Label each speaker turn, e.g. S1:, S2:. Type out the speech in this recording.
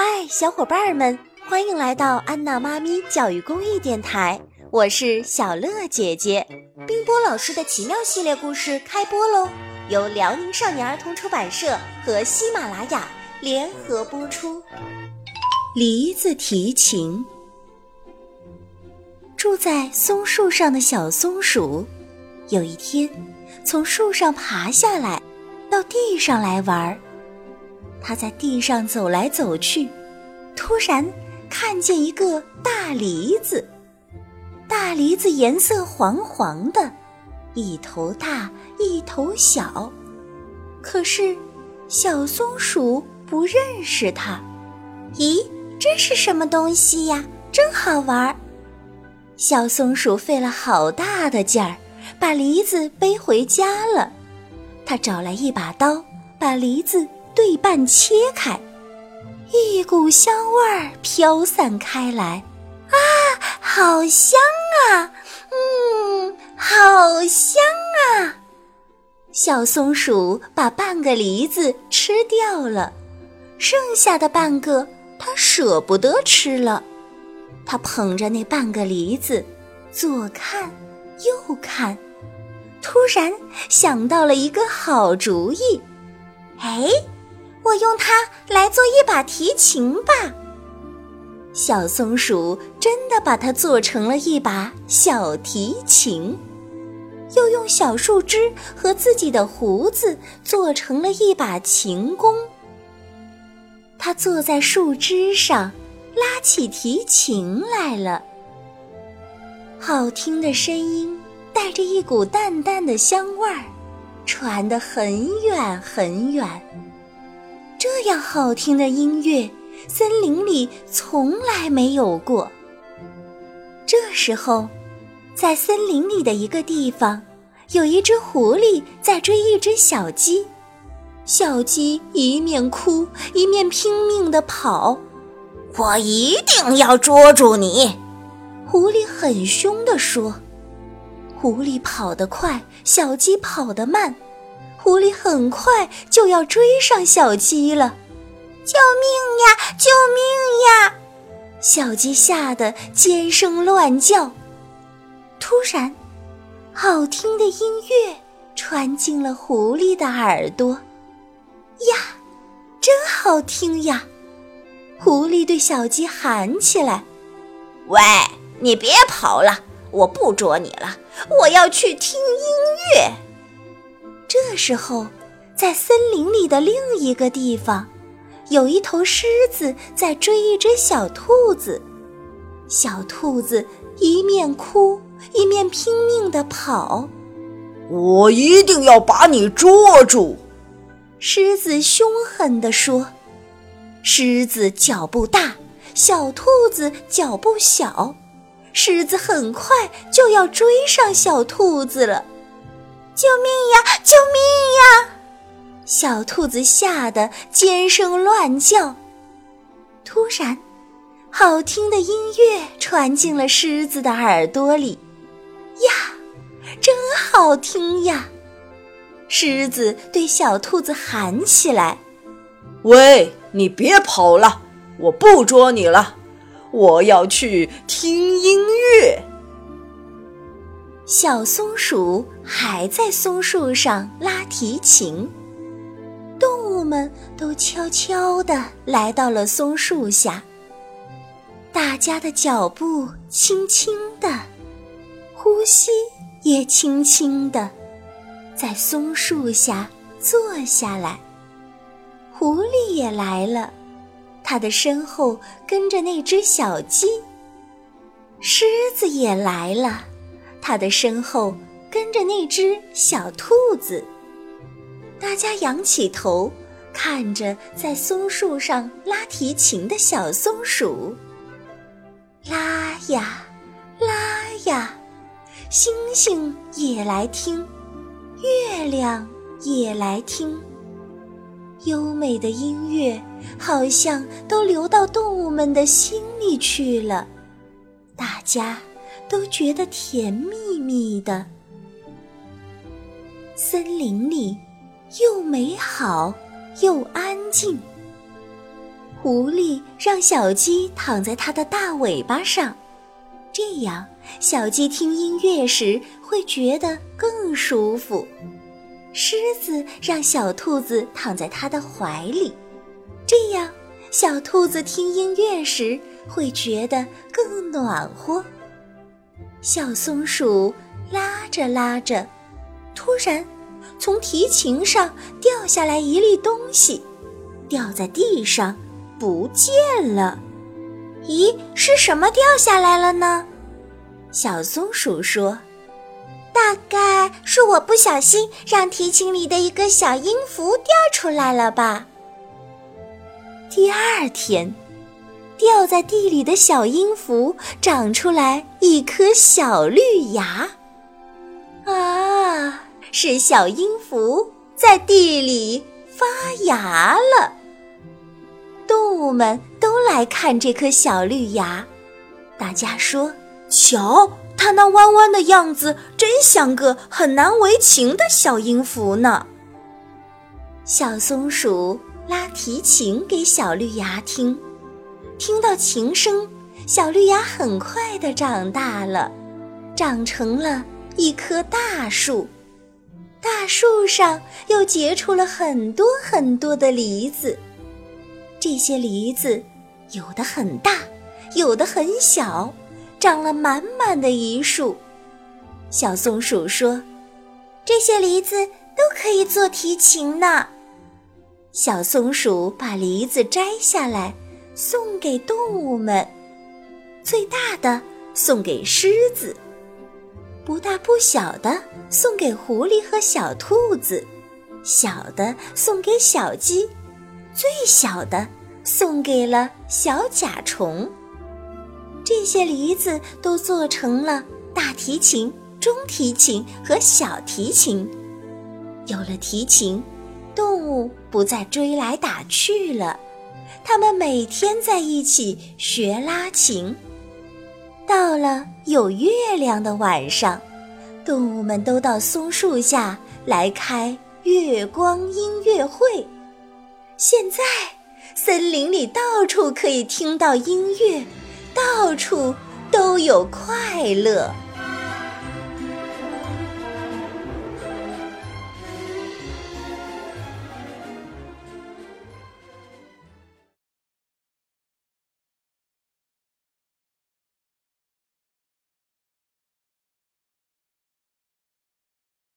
S1: 嗨，小伙伴们，欢迎来到安娜妈咪教育公益电台，我是小乐姐姐。冰波老师的奇妙系列故事开播喽，由辽宁少年儿童出版社和喜马拉雅联合播出。梨子提琴。住在松树上的小松鼠，有一天从树上爬下来，到地上来玩儿。它在地上走来走去，突然看见一个大梨子。大梨子颜色黄黄的，一头大一头小。可是小松鼠不认识它。咦，这是什么东西呀？真好玩儿！小松鼠费了好大的劲儿，把梨子背回家了。他找来一把刀，把梨子对半切开，一股香味儿飘散开来。啊，好香啊！嗯，好香啊！小松鼠把半个梨子吃掉了，剩下的半个它舍不得吃了。它捧着那半个梨子，左看右看，突然想到了一个好主意。哎，我用它来做一把提琴吧！小松鼠真的把它做成了一把小提琴，又用小树枝和自己的胡子做成了一把琴弓。它坐在树枝上。拉起提琴来了，好听的声音带着一股淡淡的香味儿，传得很远很远。这样好听的音乐，森林里从来没有过。这时候，在森林里的一个地方，有一只狐狸在追一只小鸡，小鸡一面哭一面拼命地跑。
S2: 我一定要捉住你！
S1: 狐狸很凶地说。狐狸跑得快，小鸡跑得慢。狐狸很快就要追上小鸡了。
S2: 救命呀！救命呀！
S1: 小鸡吓得尖声乱叫。突然，好听的音乐传进了狐狸的耳朵。呀，真好听呀！狐狸对小鸡喊起来：“
S2: 喂，你别跑了，我不捉你了，我要去听音乐。”
S1: 这时候，在森林里的另一个地方，有一头狮子在追一只小兔子。小兔子一面哭一面拼命地跑。
S3: “我一定要把你捉住！”
S1: 狮子凶狠地说。狮子脚步大，小兔子脚步小，狮子很快就要追上小兔子了。
S2: 救命呀！救命呀！
S1: 小兔子吓得尖声乱叫。突然，好听的音乐传进了狮子的耳朵里。呀，真好听呀！狮子对小兔子喊起来：“
S3: 喂！”你别跑了，我不捉你了，我要去听音乐。
S1: 小松鼠还在松树上拉提琴，动物们都悄悄地来到了松树下。大家的脚步轻轻的，呼吸也轻轻的，在松树下坐下来。狐狸也来了，它的身后跟着那只小鸡。狮子也来了，它的身后跟着那只小兔子。大家仰起头，看着在松树上拉提琴的小松鼠，拉呀拉呀，星星也来听，月亮也来听。优美的音乐好像都流到动物们的心里去了，大家都觉得甜蜜蜜的。森林里又美好又安静，狐狸让小鸡躺在它的大尾巴上，这样小鸡听音乐时会觉得更舒服。狮子让小兔子躺在它的怀里，这样小兔子听音乐时会觉得更暖和。小松鼠拉着拉着，突然从提琴上掉下来一粒东西，掉在地上不见了。
S2: 咦，是什么掉下来了呢？
S1: 小松鼠说。
S2: 大概是我不小心让提琴里的一个小音符掉出来了吧。
S1: 第二天，掉在地里的小音符长出来一颗小绿芽。啊，是小音符在地里发芽了。动物们都来看这颗小绿芽，大家说：“瞧。”它那弯弯的样子，真像个很难为情的小音符呢。小松鼠拉提琴给小绿芽听，听到琴声，小绿芽很快的长大了，长成了一棵大树。大树上又结出了很多很多的梨子，这些梨子有的很大，有的很小。长了满满的一树，小松鼠说：“
S2: 这些梨子都可以做提琴呢。”
S1: 小松鼠把梨子摘下来，送给动物们。最大的送给狮子，不大不小的送给狐狸和小兔子，小的送给小鸡，最小的送给了小甲虫。这些梨子都做成了大提琴、中提琴和小提琴。有了提琴，动物不再追来打去了，它们每天在一起学拉琴。到了有月亮的晚上，动物们都到松树下来开月光音乐会。现在，森林里到处可以听到音乐。到处都有快乐。